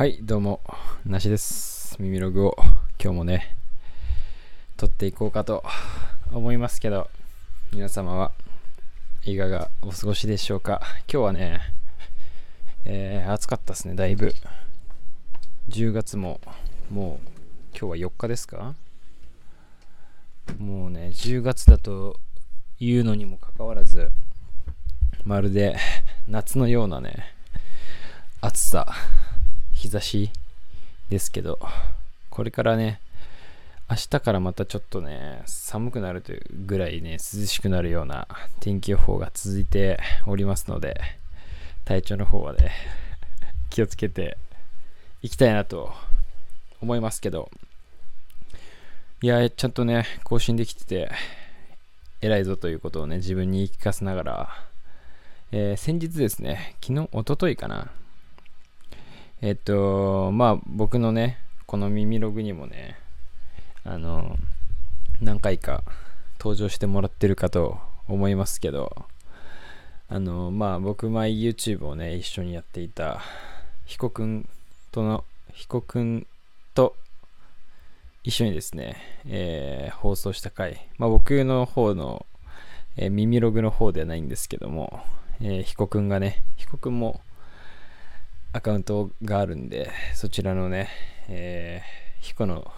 はい、どうも、なしです。耳ログを今日もね、撮っていこうかと思いますけど、皆様はいかがお過ごしでしょうか？今日はね、えー暑かったですね、だいぶ。10月も、もう、今日は4日ですか？もうね、10月だと言うのにもかかわらず、まるで夏のようなね、暑さ、日差しですけど、これからね、明日からまたちょっとね、寒くなるというぐらいね、涼しくなるような天気予報が続いておりますので、体調の方はね、気をつけていきたいなと思いますけど、いや、ちゃんとね、更新できてて、偉いぞということをね、自分に言い聞かせながら、えー先日ですね、昨日、一昨日かな、えっと、まあ僕のね、この耳ログにもね、あの、何回か登場してもらってるかと思いますけど、あの、まあ僕前 YouTube をね、一緒にやっていた、ヒコくんとの、ヒコくんと一緒にですね、えー放送した回、まあ僕の方の、えー耳ログの方ではないんですけども、えー、ヒコくんがね、ヒコくんもアカウントがあるんで、そちらのね、えー、ヒコの、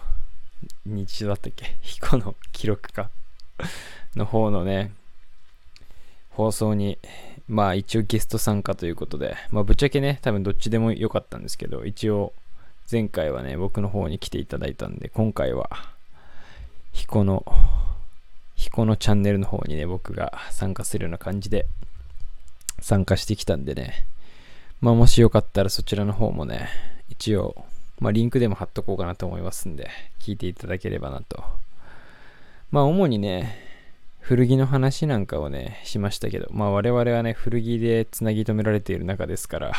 日常だったっけ？ヒコの記録か？の方のね、放送に、まあ一応ゲスト参加ということで、まあぶっちゃけね、多分どっちでもよかったんですけど、一応前回はね、僕の方に来ていただいたんで、今回は、ヒコの、ヒコのチャンネルの方にね、僕が参加するような感じで参加してきたんでね、まあもしよかったらそちらの方もね、一応、まあリンクでも貼っとこうかなと思いますんで、聞いていただければなと。まあ主にね、古着の話なんかをね、しましたけど、まあ我々はね、古着でつなぎ止められている中ですから、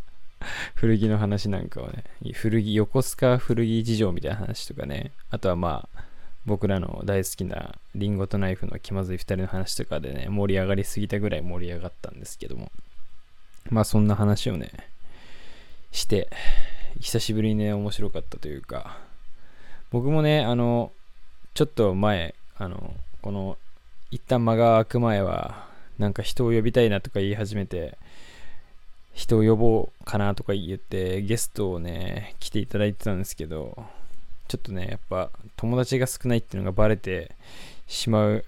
古着の話なんかをね、古着、横須賀古着事情みたいな話とかね、あとはまあ、僕らの大好きなリンゴとナイフの気まずい二人の話とかでね、盛り上がりすぎたぐらい盛り上がったんですけども、まあそんな話をね、して、久しぶりにね、面白かったというか、僕もね、あの、ちょっと前、あの、この、一旦間が空く前は、なんか人を呼びたいなとか言い始めて、人を呼ぼうかなとか言って、ゲストをね、来ていただいてたんですけど、ちょっとね、やっぱ友達が少ないっていうのがバレてしまう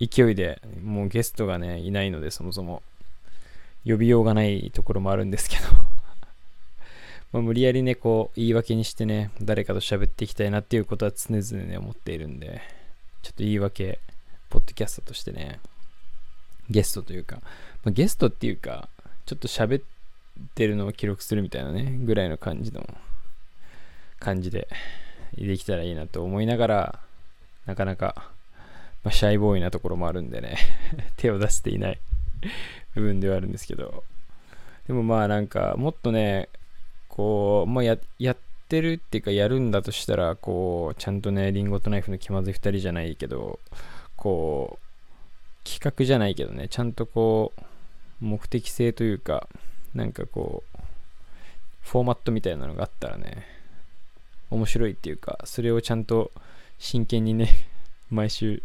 勢いで、もうゲストがね、いないので、そもそも。呼びようがないところもあるんですけど。ま無理やりねこう言い訳にしてね誰かと喋っていきたいなっていうことは常々ね思っているんで。ちょっと言い訳ポッドキャストとしてねゲストというか、まあ、ゲストっていうかちょっと喋ってるのを記録するみたいなねぐらいの感じの感じでできたらいいなと思いながらなかなか、まあ、シャイボーイなところもあるんでね 手を出していない。部分ではあるんですけど。でもまあなんかもっとねこう、まあ、ややってるっていうかやるんだとしたらこうちゃんとねリンゴとナイフの気まずい2人じゃないけどこう企画じゃないけどねちゃんとこう目的性というかなんかこうフォーマットみたいなのがあったらね面白いっていうかそれをちゃんと真剣にね 毎週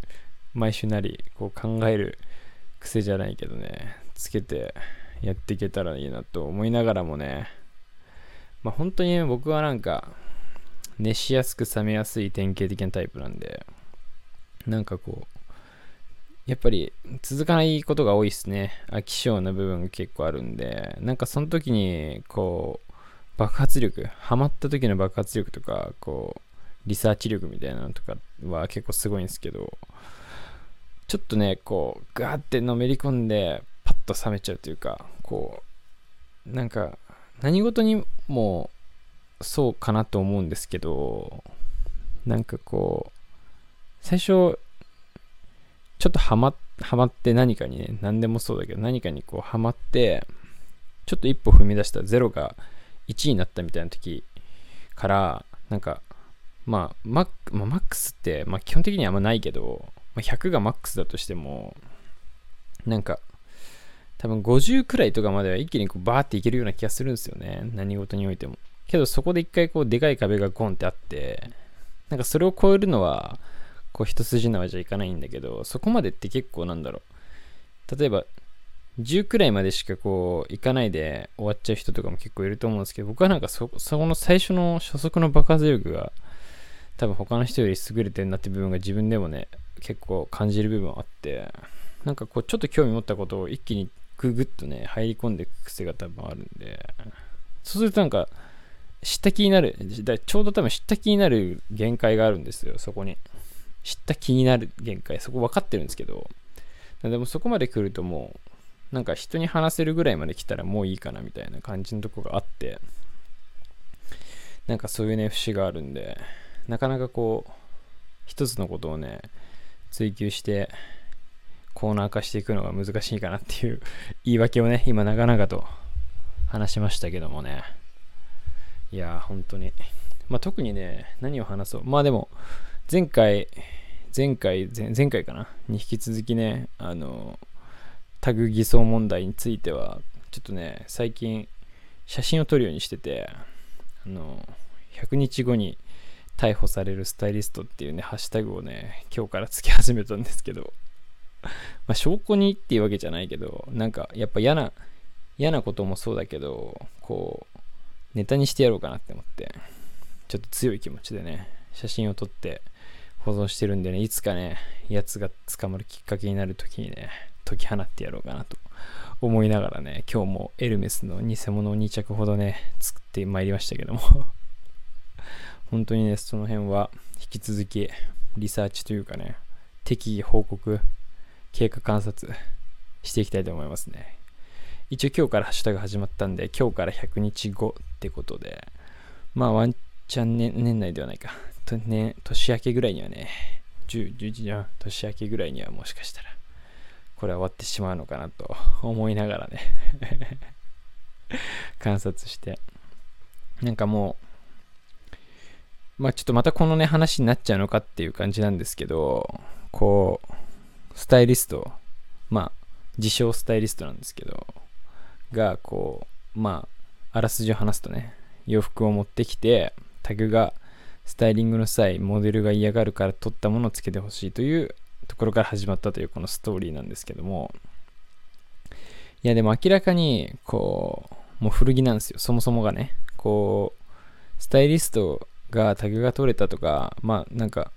毎週なりこう考える癖じゃないけどね。つけてやっていけたらいいなと思いながらもね。まあ本当にね僕はなんか熱しやすく冷めやすい典型的なタイプなんでなんかこうやっぱり続かないことが多いですね。飽き性な部分が結構あるんでなんかその時にこう爆発力ハマった時の爆発力とかこうリサーチ力みたいなのとかは結構すごいんですけどちょっとねこうガーってのめり込んでと冷めちゃうというかこうなんか何事にもそうかなと思うんですけどなんかこう最初ちょっとハマハマって何かにね何でもそうだけど何かにこうハマってちょっと一歩踏み出した0が1になったみたいな時からなんかまあマック,、まあ、マックスって、まあ、基本的にはあんまないけど、まあ、100がマックスだとしてもなんか多分50くらいとかまでは一気にこうバーっていけるような気がするんですよね。何事においても。けどそこで一回こうでかい壁がゴンってあってなんかそれを超えるのはこう一筋縄じゃいかないんだけどそこまでって結構なんだろう。例えば10くらいまでしかこう行かないで終わっちゃう人とかも結構いると思うんですけど僕はなんかそそこの最初の初速の爆発力が多分他の人より優れてるなって部分が自分でもね結構感じる部分はあってなんかこうちょっと興味持ったことを一気にググッとね入り込んでいく癖が多分あるんで。そうするとなんか知った気になるちょうど多分知った気になる限界があるんですよそこに。知った気になる限界そこ分かってるんですけど。でもそこまで来るともうなんか人に話せるぐらいまで来たらもういいかなみたいな感じのとこがあって。なんかそういうね節があるんで。なかなかこう一つのことをね追求してコーナー化していくのが難しいかなっていう 言い訳をね今長々と話しましたけどもね。いや本当に。まあ特にね何を話そう。まあでも前回前回前前回かな？に引き続きねあのタグ偽装問題についてはちょっとね最近写真を撮るようにしててあの100日後に逮捕されるスタイリストっていうね、ハッシュタグをね、今日からつけ始めたんですけど、まあ、証拠にっていうわけじゃないけど、なんかやっぱ嫌な、嫌なこともそうだけど、こう、ネタにしてやろうかなって思って、ちょっと強い気持ちでね、写真を撮って保存してるんでね、いつかね、やつが捕まるきっかけになる時にね、解き放ってやろうかなと思いながらね、今日もエルメスの偽物を2着ほどね、作ってまいりましたけども。本当にね、その辺は引き続きリサーチというかね、適宜報告、経過観察していきたいと思いますね。一応今日からハッシュタグ始まったんで、今日から100日後ってことで、まあワンチャン、ね、年内ではないか。とね、年明けぐらいにはね、10、11じゃ、年明けぐらいにはもしかしたら、これは終わってしまうのかなと思いながらね 観察して。なんかもう、まあちょっとまたこのね話になっちゃうのかっていう感じなんですけど、こう、スタイリスト、まあ自称スタイリストなんですけど、がこう、まああらすじを話すとね、洋服を持ってきて、タグがスタイリングの際、モデルが嫌がるから取ったものをつけてほしいというところから始まったというこのストーリーなんですけども、いやでも明らかに、こう、もう古着なんですよ。そもそもがね。こう、スタイリストがタグが取れたとか、まあなんか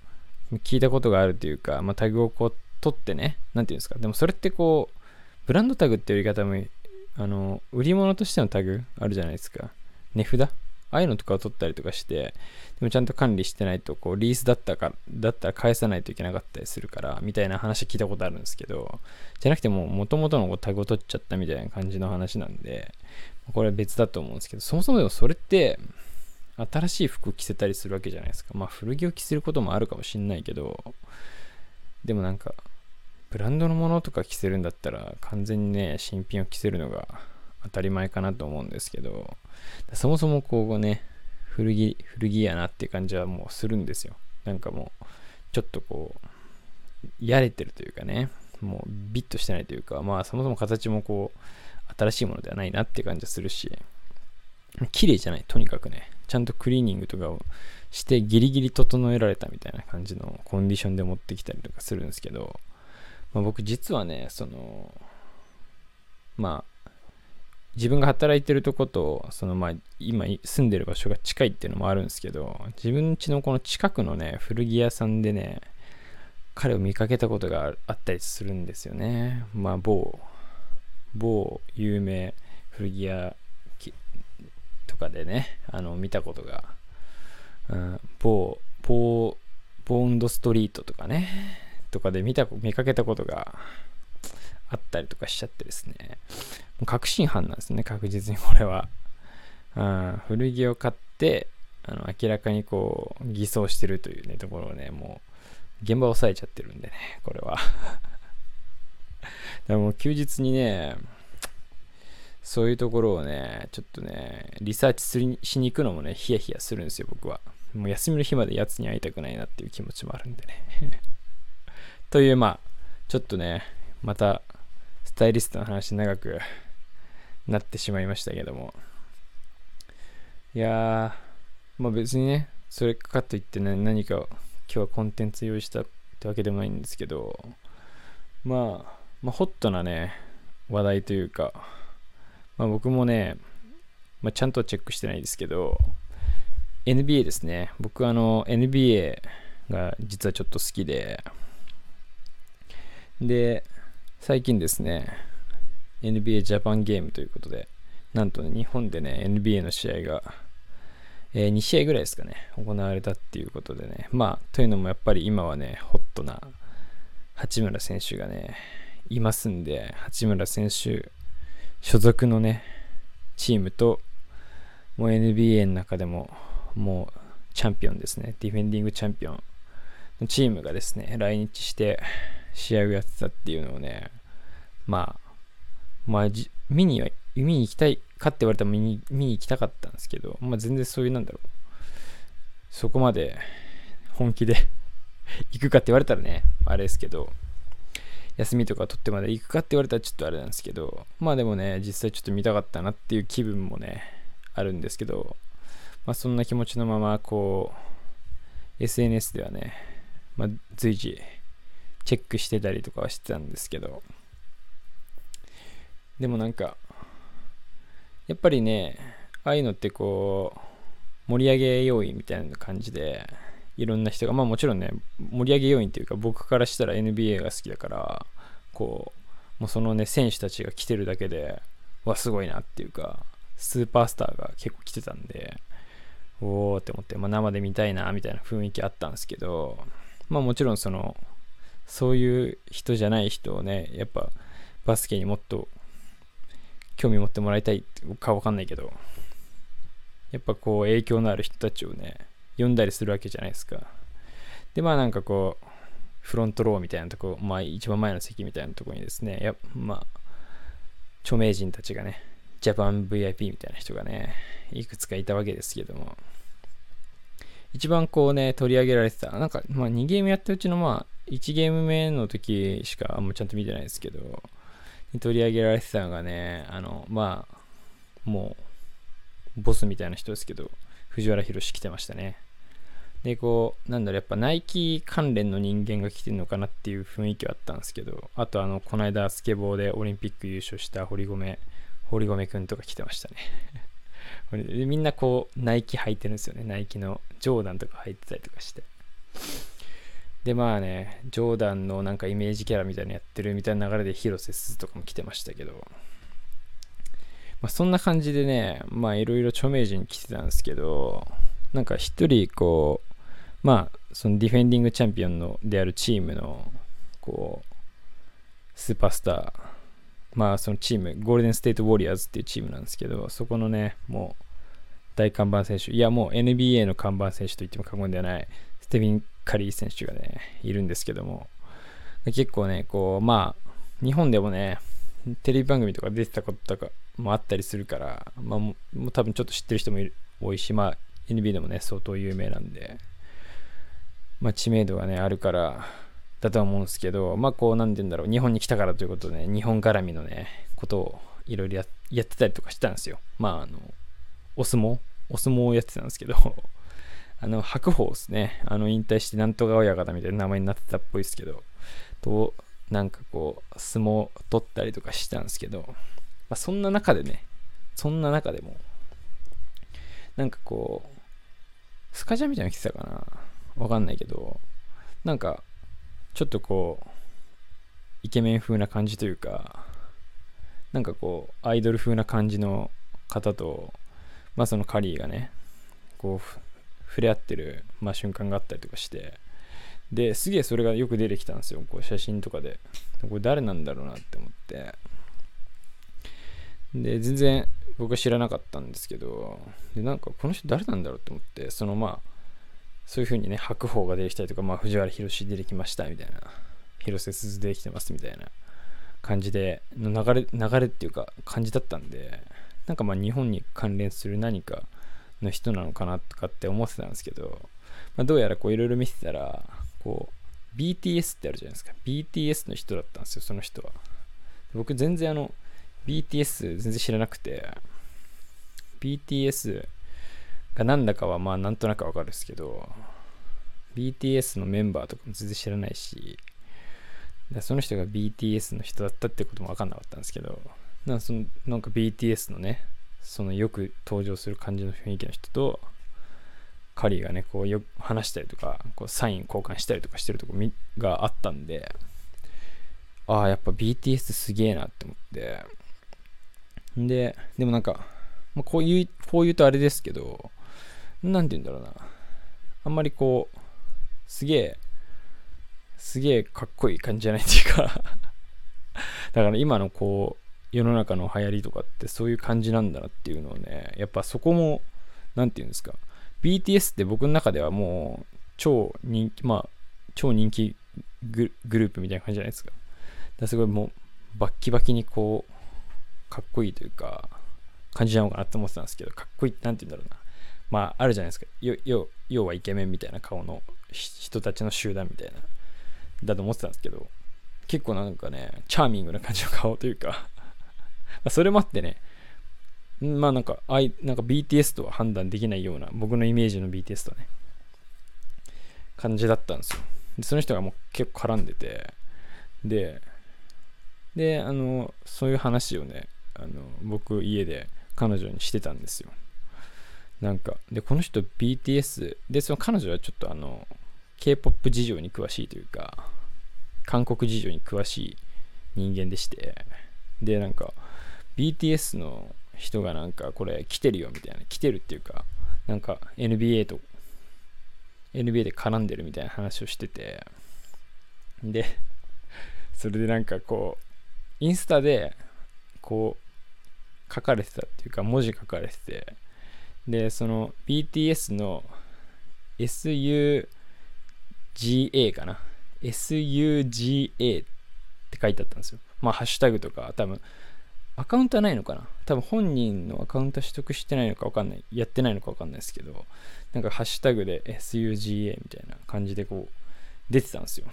聞いたことがあるというか、まあ、タグをこう取ってね、なんていうんですか、でもそれってこう、ブランドタグっていう言い方も、あの、売り物としてのタグあるじゃないですか。値札？ああいうのとかを取ったりとかして、でもちゃんと管理してないと、こう、リースだったか、だったら返さないといけなかったりするから、みたいな話聞いたことあるんですけど、じゃなくてもう、元々のタグを取っちゃったみたいな感じの話なんで、これは別だと思うんですけど、そもそもでもそれって、新しい服着せたりするわけじゃないですか。まあ古着を着せることもあるかもしんないけど、でもなんか、ブランドのものとか着せるんだったら完全にね、新品を着せるのが当たり前かなと思うんですけど、そもそもこうね、古着、古着やなって感じはもうするんですよ。なんかもう、ちょっとこう、やれてるというかね、もうビッとしてないというか、まあそもそも形もこう、新しいものではないなって感じはするし、綺麗じゃない、とにかくね。ちゃんとクリーニングとかをしてギリギリ整えられたみたいな感じのコンディションで持ってきたりとかするんですけど、まあ、僕実はね、その、まあ、自分が働いてるとこと、そのまあ、今住んでる場所が近いっていうのもあるんですけど、自分家のこの近くのね、古着屋さんでね、彼を見かけたことがあったりするんですよね。まあ、某、某有名古着屋かでね、あの、見たことが、うん、某、某、ボンドストリートとかね、とかで見た、見かけたことがあったりとかしちゃってですね、確信犯なんですね、確実にこれは。うん、古着を買って、あの明らかにこう偽装してるというねところをねもう現場を押さえちゃってるんでねこれは でも休日にねそういうところをね、ちょっとね、リサーチするしに行くのもね、ヒヤヒヤするんですよ、僕は。もう休みの日までやつに会いたくないなっていう気持ちもあるんでね。という、まあ、ちょっとね、また、スタイリストの話長くなってしまいましたけども。いやー、まあ別にね、それかといってね、何か今日はコンテンツ用意したってわけでもないんですけど、まあ、まあ、ホットなね、話題というか、まあ僕もね、まあ、ちゃんとチェックしてないですけど、NBA ですね。僕あの NBA が実はちょっと好きで、で、最近ですね、NBA ジャパンゲームということで、なんとね、日本でね、NBA の試合が、えー、2試合ぐらいですかね、行われたっていうことでね、まあ、というのもやっぱり今はね、ホットな八村選手がね、いますんで、八村選手所属のね、チームと、もう NBA の中でも、もうチャンピオンですね、ディフェンディングチャンピオンのチームがですね、来日して試合をやってたっていうのをね、まあ、まあ、見には、見に行きたいかって言われたら見に見に行きたかったんですけど、まあ全然そういうなんだろう、そこまで本気で 行くかって言われたらね、あれですけど、休みとか取ってまで行くかって言われたらちょっとあれなんですけど、まあでもね、実際ちょっと見たかったなっていう気分もね、あるんですけど、まあそんな気持ちのまま、こう、SNS ではね、まあ随時チェックしてたりとかはしてたんですけど、でもなんか、やっぱりね、ああいうのってこう、盛り上げ要因みたいな感じで、いろんな人が、まあもちろんね、盛り上げ要因っていうか、僕からしたら NBA が好きだから、こう、もうそのね、選手たちが来てるだけで、わ、すごいなっていうか、スーパースターが結構来てたんで、おーって思って、まあ、生で見たいな、みたいな雰囲気あったんですけど、まあもちろんその、そういう人じゃない人をね、やっぱバスケにもっと興味持ってもらいたいかわかんないけど、やっぱこう影響のある人たちをね、呼んだりするわけじゃないですか。で、まあなんかこう、フロントローみたいなとこ、まあ一番前の席みたいなとこにですね、やまあ、著名人たちがね、ジャパン VIP みたいな人がね、いくつかいたわけですけども、一番こうね、取り上げられてた、なんか、まあ2ゲームやったうちのまあ、1ゲーム目の時しかあんまちゃんと見てないですけど、取り上げられてたのがね、あの、まあ、もう、ボスみたいな人ですけど、藤原宏来てましたね。で、こう、なんだろう、やっぱナイキ関連の人間が来てるのかなっていう雰囲気はあったんですけど、あと、あの、この間、スケボーでオリンピック優勝した堀米、堀米くんとか来てましたね。みんなこう、ナイキ履いてるんですよね。ナイキのジョーダンとか履いてたりとかして。で、まあね、ジョーダンのなんかイメージキャラみたいなのやってるみたいな流れで広瀬すずとかも来てましたけど、まあ、そんな感じでね、まあいろいろ著名人来てたんですけど、なんか一人こう、まあそのディフェンディングチャンピオンのであるチームの、こう、スーパースター、まあそのチーム、ゴールデンステートウォリアーズっていうチームなんですけど、そこのね、もう大看板選手、いやもう NBA の看板選手と言っても過言ではない、ステビン・カリー選手がね、いるんですけども、結構ね、こう、まあ、日本でもね、テレビ番組とか出てたこととかもあったりするから、まあ、もう多分ちょっと知ってる人も多いし、まあ、NBA でもね、相当有名なんで、まあ、知名度がね、あるから、だとは思うんですけど、まあ、こう、なんて言うんだろう、日本に来たからということでね、日本絡みのね、ことをいろいろやってたりとかしてたんですよ。まあ、あの、お相撲お相撲をやってたんですけど あの、白鵬ですね。あの、引退してなんとか親方みたいな名前になってたっぽいですけど、と、なんかこう、相撲取ったりとかしてたんですけど、まあ、そんな中でね、そんな中でも、なんかこう、スカジャンみたいなの着てたかなわかんないけど、なんか、ちょっとこう、イケメン風な感じというか、なんかこう、アイドル風な感じの方と、まあそのカリーがね、こう、触れ合ってる、まあ、瞬間があったりとかして、ですげえそれがよく出てきたんですよ、こう写真とかで。これ誰なんだろうなって思って。で、全然僕は知らなかったんですけど、で、なんかこの人誰なんだろうって思って、そのまあ、そういう風にね、白鵬が出てきたりとか、まあ、藤原宏出てきましたみたいな、広瀬すず出てきてますみたいな感じで、の流れ、流れっていうか感じだったんで、なんかまあ日本に関連する何かの人なのかなとかって思ってたんですけど、まあ、どうやらこういろいろ見てたら、こう、BTS ってあるじゃないですか。BTS の人だったんですよ、その人は。僕全然あの、BTS 全然知らなくて、BTS、がなんだかはまあなんとなくわかるんですけど、BTS のメンバーとかも全然知らないし、その人が BTS の人だったってことも分かんなかったんですけど、なんかそのなんか BTS のね、そのよく登場する感じの雰囲気の人と、カリーがね、こうよ話したりとか、こうサイン交換したりとかしてるとこがあったんで、ああ、やっぱ BTS すげえなって思って、で、でもなんか、まあ、こういう、こう言うとあれですけど、なんて言うんだろうな。あんまりこう、すげえ、すげえかっこいい感じじゃないっていうか だから今のこう、世の中の流行りとかってそういう感じなんだなっていうのをね、やっぱそこも、なんて言うんですか。BTS って僕の中ではもう、超人気、まあ、超人気グループみたいな感じじゃないですか。だすごいもう、バッキバキにこう、かっこいいというか、感じなのかなって思ってたんですけど、かっこいいって何て言うんだろうな。まあ、あるじゃないですか。要要はイケメンみたいな顔の人たちの集団みたいな、だと思ってたんですけど、結構なんかね、チャーミングな感じの顔というか それもあってね、まあなんか、あいなんか BTS とは判断できないような、僕のイメージの BTS とね、感じだったんですよ。で、その人がもう結構絡んでて、で、で、あの、そういう話をね、あの僕家で彼女にしてたんですよ。なんか、で、この人 BTS、で、その彼女はちょっとあの、K-POP 事情に詳しいというか、韓国事情に詳しい人間でして、で、なんか、BTS の人がなんか、これ来てるよみたいな、来てるっていうか、なんか NBA と、NBA で絡んでるみたいな話をしてて、で、それでなんかこう、インスタで、こう、書かれてたっていうか、文字書かれてて、で、その BTS の SUGA かな。SUGA って書いてあったんですよ。まあ、ハッシュタグとか、多分、アカウントはないのかな多分本人のアカウント取得してないのか分かんない。やってないのか分かんないですけど、なんかハッシュタグで SUGA みたいな感じでこう、出てたんですよ。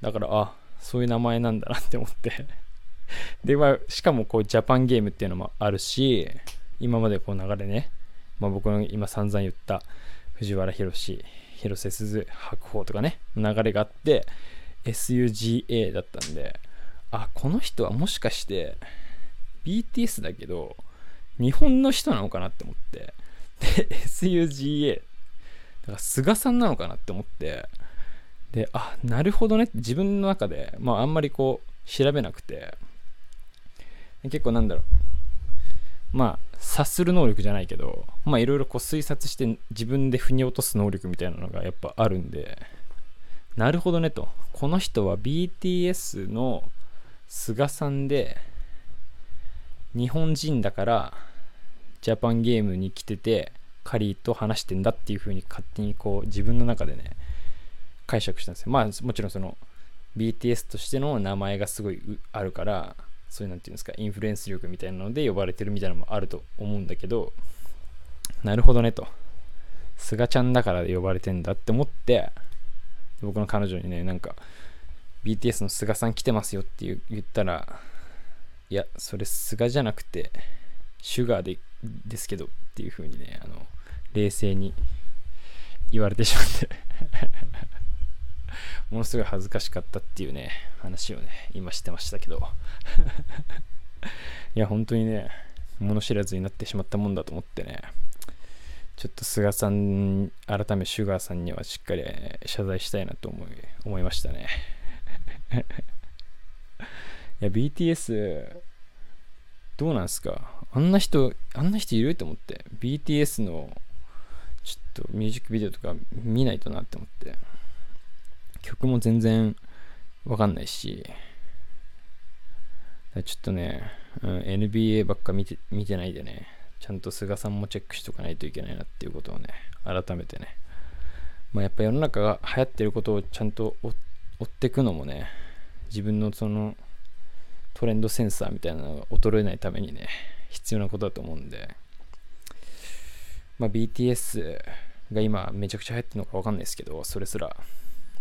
だから、あ、そういう名前なんだなって思って で、まあ、しかもこう、ジャパンゲームっていうのもあるし、今までこう流れね、まあ、僕の今散々言った藤原宏、広瀬すず、白鵬とかね、流れがあって、SUGA だったんで、あ、この人はもしかして、BTS だけど、日本の人なのかなって思って、で、SUGA、だから菅さんなのかなって思って、で、あ、なるほどねって自分の中で、まああんまりこう、調べなくて、結構なんだろう、まあ、察する能力じゃないけど、まあいろいろこう推察して自分で腑に落とす能力みたいなのがやっぱあるんで、なるほどねと。この人は BTS の菅さんで、日本人だからジャパンゲームに来てて、カリーと話してんだっていう風に勝手にこう自分の中でね、解釈したんですよ。まあもちろんその BTS としての名前がすごいあるから、そういうなんていうんですか、インフルエンス力みたいなので呼ばれてるみたいなのもあると思うんだけど、なるほどねと。菅ちゃんだから呼ばれてんだって思って、僕の彼女にね、なんか、BTS の菅さん来てますよって言ったら、いや、それ菅じゃなくて、シュガーでですけどっていう風にね、あの、冷静に言われてしまって ものすごい恥ずかしかったっていうね、話をね、今してましたけど。いや、本当にね、物知らずになってしまったもんだと思ってね、ちょっと菅さん、改めシュガーさんにはしっかり謝罪したいなと思い思いましたね。いや、BTS、どうなんすか？あんな人、あんな人いると思って、BTS のちょっとミュージックビデオとか見ないとなって思って。曲も全然わかんないし、ちょっとね、うん、NBA ばっか見て見てないでね、ちゃんと菅さんもチェックしとかないといけないなっていうことをね、改めてね、まあ、やっぱ世の中が流行ってることをちゃんと追っていくのもね、自分のそのトレンドセンサーみたいなのが衰えないためにね、必要なことだと思うんで、まあ、BTS が今めちゃくちゃ流行ってるのかわかんないですけど、それすら。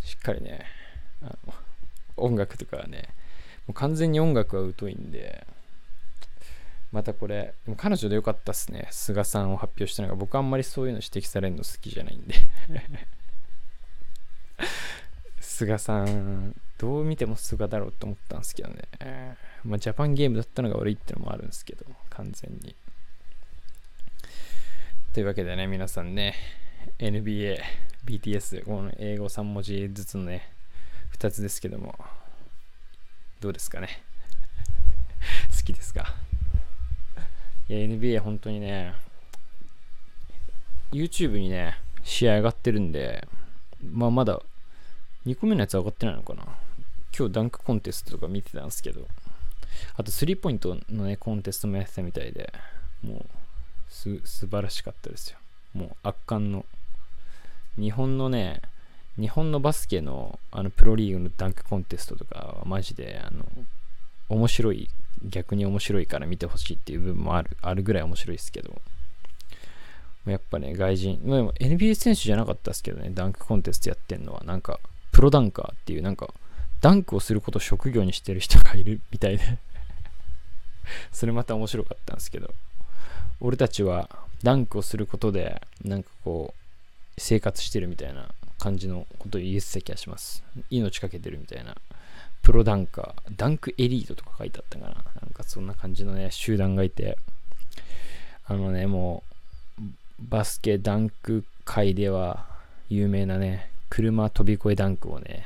しっかりね、あの音楽とかはね、もう完全に音楽は疎いんで、またこれ、でも彼女でよかったっすね。菅さんを発表したのが、僕あんまりそういうの指摘されるの好きじゃないんで。菅さん、どう見ても菅だろうと思ったんですけどね。まあ、ジャパンゲームだったのが悪いってのもあるんですけど、完全に。というわけでね、皆さんね、NBA、BTS、この英語3文字ずつのね、2つですけども、どうですかね？好きですか？いや、NBA 本当にね、YouTube にね、試合上がってるんで、まあまだ2個目のやつ上がってないのかな？今日ダンクコンテストとか見てたんですけど、あとスリーポイントのね、コンテストもやってたみたいで、もうす、素晴らしかったですよ。もう圧巻の。日本のね、日本のバスケのあのプロリーグのダンクコンテストとかはマジであの面白い逆に面白いから見てほしいっていう部分もあるあるぐらい面白いですけど。やっぱね外人でも NBA 選手じゃなかったですけどねダンクコンテストやってんのは。なんかプロダンカーっていうなんかダンクをすることを職業にしてる人がいる みたいでそれまた面白かったんですけど。俺たちはダンクをすることでなんかこう生活してるみたいな感じのことを言えてた気がします。命かけてるみたいな。プロダンカー、ダンクエリートとか書いてあったかな。なんかそんな感じのね、集団がいて、あのね、もう、バスケダンク界では有名なね、車飛び越えダンクをね、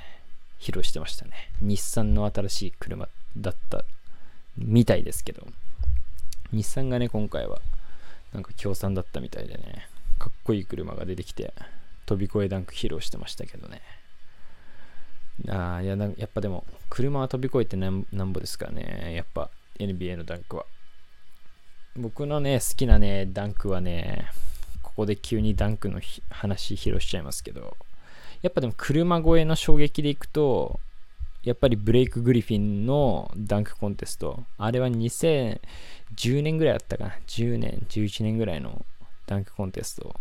披露してましたね。日産の新しい車だったみたいですけど、日産がね、今回はなんか協賛だったみたいでね、かっこいい車が出てきて、飛び越えダンク披露してましたけどね。ああ、いや、やっぱでも、車は飛び越えてなんぼですからね。やっぱ NBA のダンクは。僕のね、好きなね、ダンクはね、ここで急にダンクの話披露しちゃいますけど、やっぱでも車越えの衝撃でいくと、やっぱりブレイク・グリフィンのダンクコンテスト。あれは2010年ぐらいだったかな。10年、11年ぐらいのダンクコンテスト。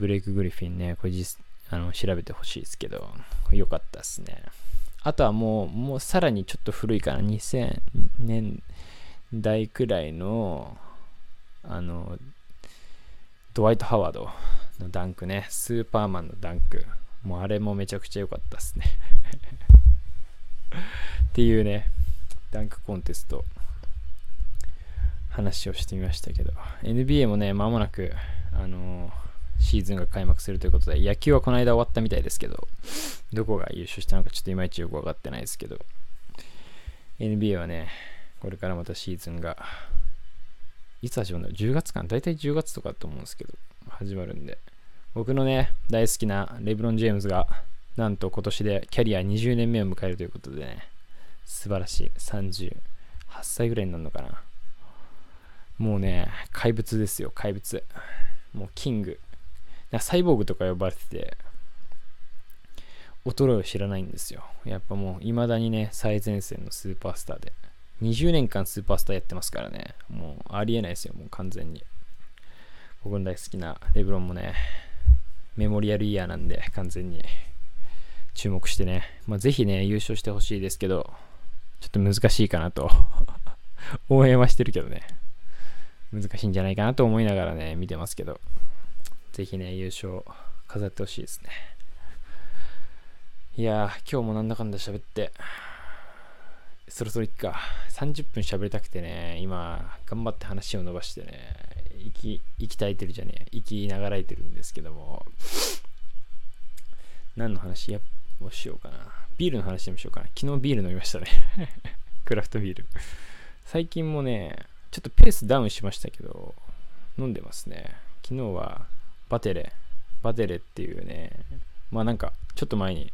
ブレイク・グリフィンね、これ実あの調べてほしいですけど、よかったですね。あとはもう、もうさらにちょっと古いかな、2000年代くらいの、あの、ドワイト・ハワードのダンクね、スーパーマンのダンク。もうあれもめちゃくちゃ良かったですね っていうね、ダンクコンテスト、話をしてみましたけど、NBA もね、間もなく、あのーシーズンが開幕するということで、野球はこの間終わったみたいですけど、どこが優勝したのかちょっといまいちよく分かってないですけど、NBA はね、これからまたシーズンが、いつ始まるの ?10 月かな大体10月とかと思うんですけど、始まるんで、僕のね、大好きなレブロン・ジェームズが、なんと今年でキャリア20年目を迎えるということでね、素晴らしい。38歳ぐらいになるのかな。もうね、怪物ですよ、怪物。もうキング。サイボーグとか呼ばれてて、衰えを知らないんですよ。やっぱもう、未だにね、最前線のスーパースターで。20年間スーパースターやってますからね。もう、ありえないですよ、もう完全に。僕の大好きなレブロンもね、メモリアルイヤーなんで、完全に注目してね。まあ、ぜひね、優勝してほしいですけど、ちょっと難しいかなと 応援はしてるけどね。難しいんじゃないかなと思いながらね、見てますけど。ぜひね、優勝飾ってほしいですね。いやー、今日もなんだかんだ喋って、そろそろいっか。30分喋りたくてね、今、頑張って話を伸ばしてね、息、息絶えてるじゃねえ、息ながらえてるんですけども、何の話？やをしようかな。ビールの話でもしようかな。昨日ビール飲みましたね。クラフトビール。最近もね、ちょっとペースダウンしましたけど、飲んでますね。昨日はバテレ、バテレっていうね、まあなんか、ちょっと前に、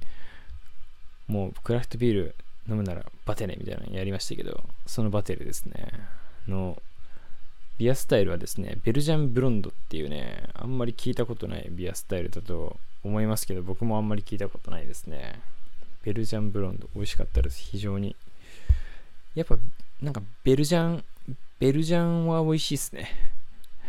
もうクラフトビール飲むならバテレみたいなのやりましたけど、そのバテレですね、の、ビアスタイルはですね、ベルジャンブロンドっていうね、あんまり聞いたことないビアスタイルだと思いますけど、僕もあんまり聞いたことないですね。ベルジャンブロンド、美味しかったです、非常に。やっぱ、なんかベルジャン、ベルジャンは美味しいっすね。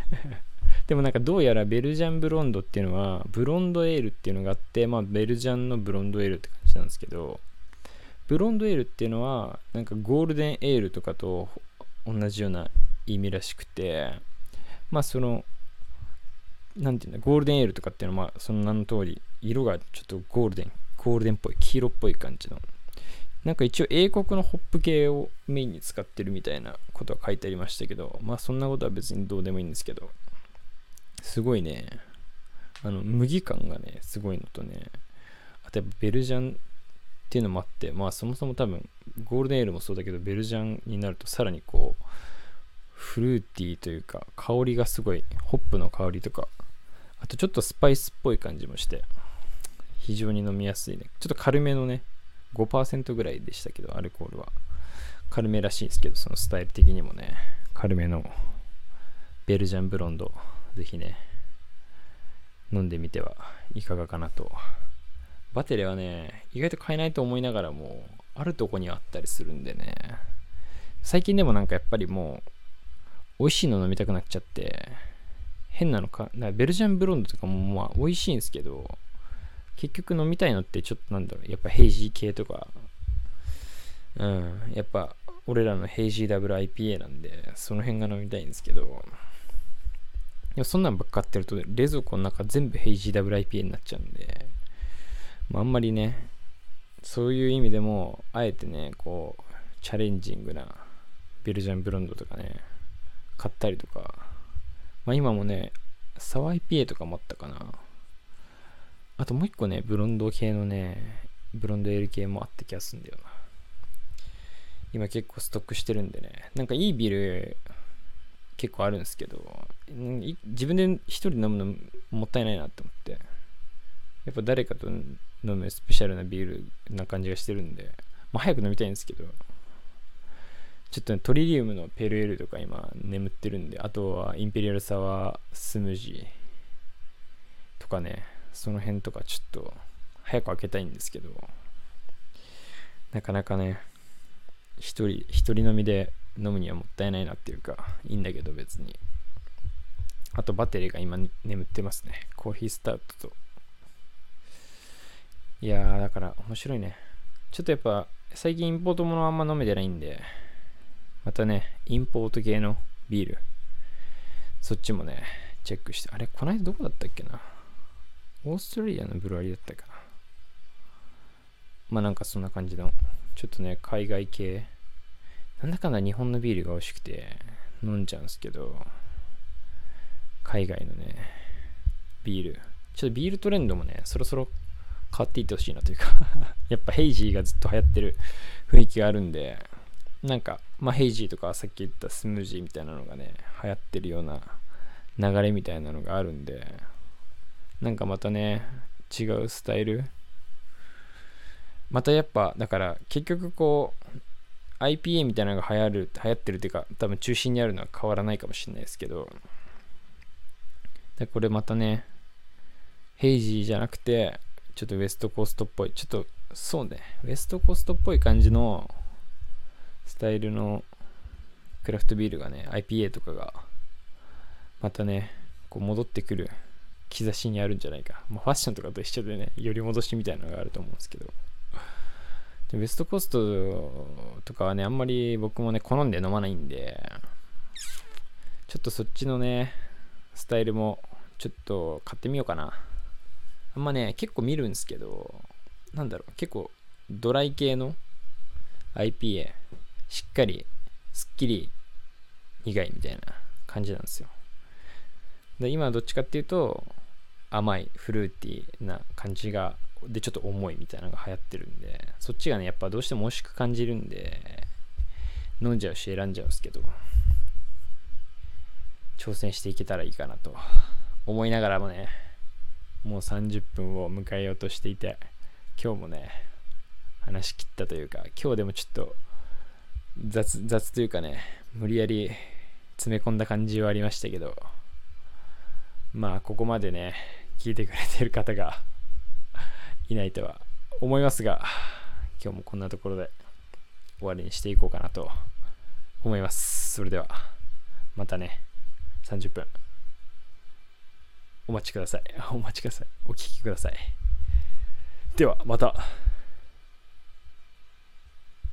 でもなんかどうやらベルジャンブロンドっていうのは、ブロンドエールっていうのがあって、まあベルジャンのブロンドエールって感じなんですけど、ブロンドエールっていうのは、なんかゴールデンエールとかと同じような意味らしくて、まあその、なんていうんだ、ゴールデンエールとかっていうのは、まあその名の通り、色がちょっとゴールデン、ゴールデンっぽい、黄色っぽい感じの。なんか一応英国のホップ系をメインに使ってるみたいなことは書いてありましたけど、まあそんなことは別にどうでもいいんですけど、すごいね、あの、麦感がね、すごいのとね、あとやっぱベルジャンっていうのもあって、まあそもそも多分、ゴールデンエールもそうだけど、ベルジャンになるとさらにこう、フルーティーというか、香りがすごい、ホップの香りとか、あとちょっとスパイスっぽい感じもして、非常に飲みやすいね。ちょっと軽めのね、5%ぐらいでしたけど、アルコールは。軽めらしいんですけど、そのスタイル的にもね、軽めのベルジャンブロンド、ぜひね、飲んでみてはいかがかなと。バテレはね、意外と買えないと思いながらも、あるとこにあったりするんでね、最近でもなんかやっぱりもう、美味しいの飲みたくなっちゃって、変なのか、かベルジャンブロンドとかもまあ美味しいんですけど、結局飲みたいのってちょっとなんだろう、やっぱヘイジー系とか、うん、やっぱ俺らのヘイジーダブル IPA なんで、その辺が飲みたいんですけど、いやそんなんばっかってると冷蔵庫の中全部ヘイジーダブル IPA になっちゃうんで、まあ、あんまりね、そういう意味でも、あえてね、こう、チャレンジングなベルジャンブロンドとかね、買ったりとか、まあ今もね、サワー IPA とかもあったかな。あともう一個ね、ブロンド系のね、ブロンドエル系もあった気がするんだよな。今結構ストックしてるんでね、なんかいいビール結構あるんですけど、自分で一人飲むのもったいないなって思って、やっぱ誰かと飲むスペシャルなビールな感じがしてるんで、まあ早く飲みたいんですけど、ちょっと、ね、トリリウムのペルエルとか今眠ってるんで、あとはインペリアルサワースムージーとかね、その辺とかちょっと早く開けたいんですけど、なかなかね、一人、一人飲みで飲むにはもったいないなっていうか、いいんだけど別に。あとバッテリーが今眠ってますね。コーヒースタートと。いやー、だから面白いね。ちょっとやっぱ最近インポートものあんま飲めてないんで、またね、インポート系のビール、そっちもね、チェックして、あれ、この間どこだったっけな？オーストラリアのブルワリーだったかな。まあなんかそんな感じの、ちょっとね、海外系、なんだかんだ日本のビールが美味しくて飲んじゃうんですけど、海外のね、ビール。ちょっとビールトレンドもね、そろそろ変わっていってほしいなというか。やっぱヘイジーがずっと流行ってる雰囲気があるんで、なんか、まあ、ヘイジーとかさっき言ったスムージーみたいなのがね、流行ってるような流れみたいなのがあるんで、なんかまたね、違うスタイル。またやっぱ、だから結局こう、IPA みたいなのが流行る、流行ってるっていうか、多分中心にあるのは変わらないかもしれないですけど、でこれまたね、ヘイジーじゃなくて、ちょっとウエストコーストっぽい、ちょっと、そうね、ウエストコーストっぽい感じのスタイルのクラフトビールがね、IPA とかが、またね、こう戻ってくる兆しにあるんじゃないか。まあ、ファッションとかと一緒でね、より戻しみたいなのがあると思うんですけど。でウエストコストとかはね、あんまり僕もね、好んで飲まないんで、ちょっとそっちのね、スタイルもちょっと買ってみようかな。あんまね、結構見るんですけど、なんだろう、結構ドライ系の IPA しっかり、すっきり苦いみたいな感じなんですよ。で今どっちかっていうと、甘い、フルーティーな感じが、で、ちょっと重いみたいなのが流行ってるんで、そっちがね、やっぱどうしても美味しく感じるんで、飲んじゃうし選んじゃうんですけど、挑戦していけたらいいかなと思いながらもね、もう30分を迎えようとしていて、今日もね、話し切ったというか、今日でもちょっと雑、雑というかね、無理やり詰め込んだ感じはありましたけど、まあ、ここまでね、聞いてくれてる方が いないとは思いますが、今日もこんなところで終わりにしていこうかなと思います。それでは、またね、30分、お待ちください。お待ちください。お聴きください。では、また。